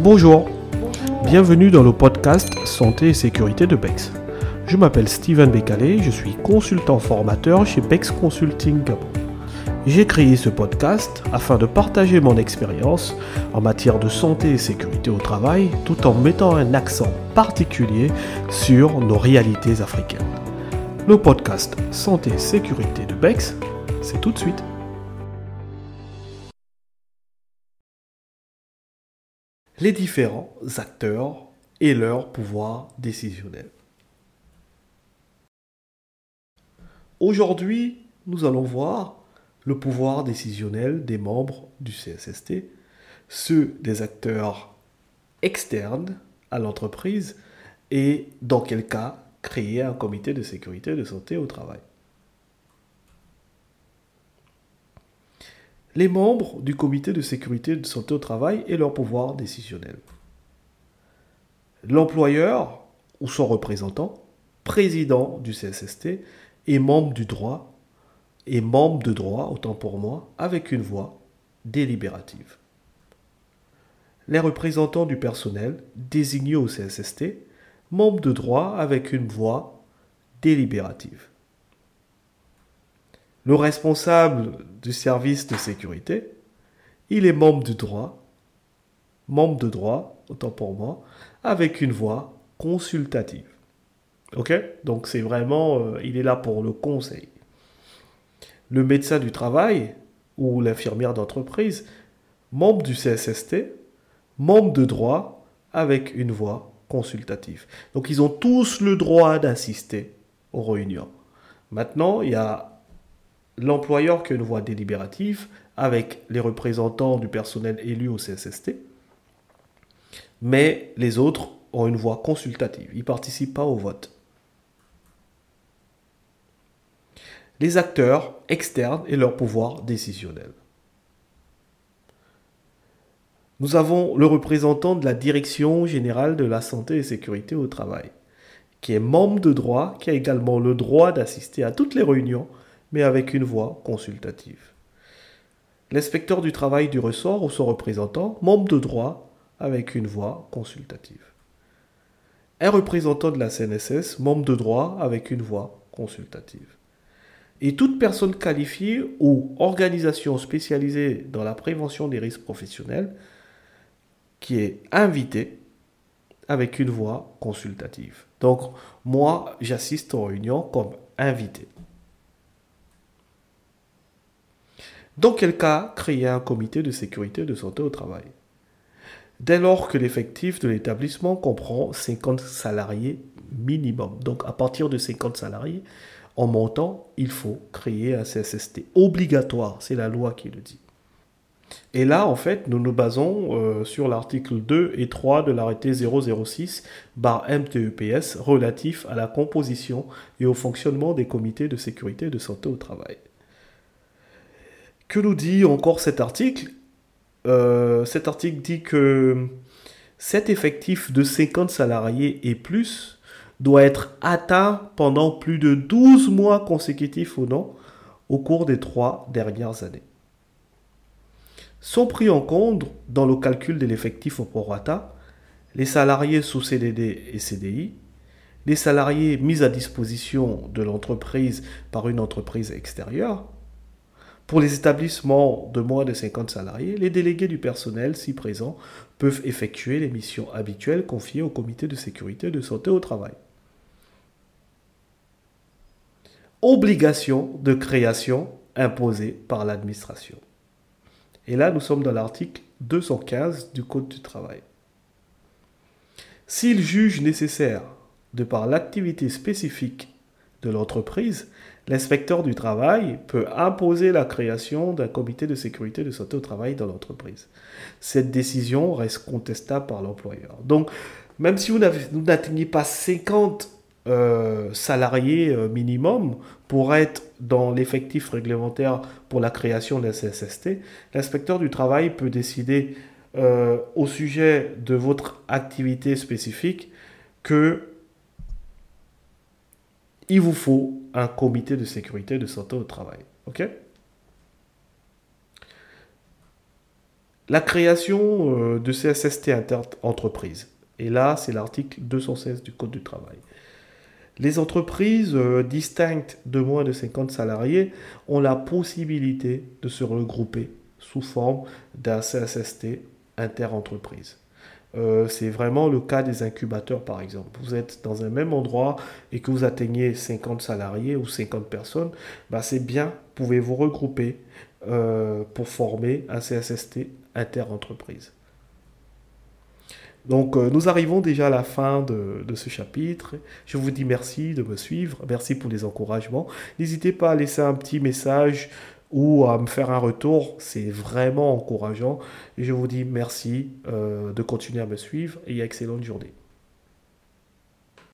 Bonjour, bienvenue dans le podcast Santé et Sécurité de BEX. Je m'appelle Steven Bécalé, je suis consultant formateur chez BEX Consulting Gabon. J'ai créé ce podcast afin de partager mon expérience en matière de santé et sécurité au travail tout en mettant un accent particulier sur nos réalités africaines. Le podcast Santé et Sécurité de BEX, c'est tout de suite. Les différents acteurs et leur pouvoir décisionnel. Aujourd'hui, nous allons voir le pouvoir décisionnel des membres du CSST, ceux des acteurs externes à l'entreprise et dans quel cas créer un comité de sécurité et de santé au travail. Les membres du comité de sécurité de santé au travail et leur pouvoir décisionnel. L'employeur ou son représentant, président du CSST et membre du droit et membre de droit, autant pour moi, avec une voix délibérative. Les représentants du personnel désignés au CSST, membres de droit avec une voix délibérative. Le responsable du service de sécurité, il est membre de droit, membre de droit, autant pour moi, avec une voix consultative. Ok? Donc c'est vraiment, euh, il est là pour le conseil le médecin du travail ou l'infirmière d'entreprise, membre du CSST, membre de droit avec une voix consultative. Donc ils ont tous le droit d'assister aux réunions. Maintenant, il y a l'employeur qui a une voix délibérative avec les représentants du personnel élu au CSST, mais les autres ont une voix consultative. Ils ne participent pas au vote. les acteurs externes et leur pouvoir décisionnel. Nous avons le représentant de la Direction générale de la santé et sécurité au travail, qui est membre de droit, qui a également le droit d'assister à toutes les réunions, mais avec une voix consultative. L'inspecteur du travail du ressort ou son représentant, membre de droit, avec une voix consultative. Un représentant de la CNSS, membre de droit, avec une voix consultative. Et toute personne qualifiée ou organisation spécialisée dans la prévention des risques professionnels qui est invitée avec une voix consultative. Donc, moi, j'assiste aux réunions comme invité. Dans quel cas créer un comité de sécurité de santé au travail? Dès lors que l'effectif de l'établissement comprend 50 salariés minimum. Donc à partir de 50 salariés, en montant, il faut créer un CSST. Obligatoire, c'est la loi qui le dit. Et là, en fait, nous nous basons euh, sur l'article 2 et 3 de l'arrêté 006 MTEPS relatif à la composition et au fonctionnement des comités de sécurité et de santé au travail. Que nous dit encore cet article euh, Cet article dit que cet effectif de 50 salariés et plus doit être atteint pendant plus de 12 mois consécutifs ou non au cours des trois dernières années. Sont pris en compte dans le calcul de l'effectif au prorata les salariés sous CDD et CDI, les salariés mis à disposition de l'entreprise par une entreprise extérieure. Pour les établissements de moins de 50 salariés, les délégués du personnel, si présents, peuvent effectuer les missions habituelles confiées au comité de sécurité et de santé au travail obligation de création imposée par l'administration. Et là, nous sommes dans l'article 215 du Code du travail. S'il juge nécessaire, de par l'activité spécifique de l'entreprise, l'inspecteur du travail peut imposer la création d'un comité de sécurité de santé au travail dans l'entreprise. Cette décision reste contestable par l'employeur. Donc, même si vous n'atteignez pas 50 euh, salariés euh, minimum pour être dans l'effectif réglementaire pour la création d'un CSST, l'inspecteur du travail peut décider euh, au sujet de votre activité spécifique que il vous faut un comité de sécurité de santé au travail. La création euh, de CSST inter-entreprise. Et là, c'est l'article 216 du Code du travail. Les entreprises euh, distinctes de moins de 50 salariés ont la possibilité de se regrouper sous forme d'un CSST inter-entreprise. Euh, c'est vraiment le cas des incubateurs, par exemple. Vous êtes dans un même endroit et que vous atteignez 50 salariés ou 50 personnes, bah c'est bien, pouvez vous regrouper euh, pour former un CSST inter-entreprise. Donc euh, nous arrivons déjà à la fin de, ce chapitre. Je vous dis merci de me suivre, merci pour les encouragements. N'hésitez pas à laisser un petit message ou à me faire un retour, c'est vraiment encourageant. Je vous dis merci euh, de continuer à me suivre et excellente journée.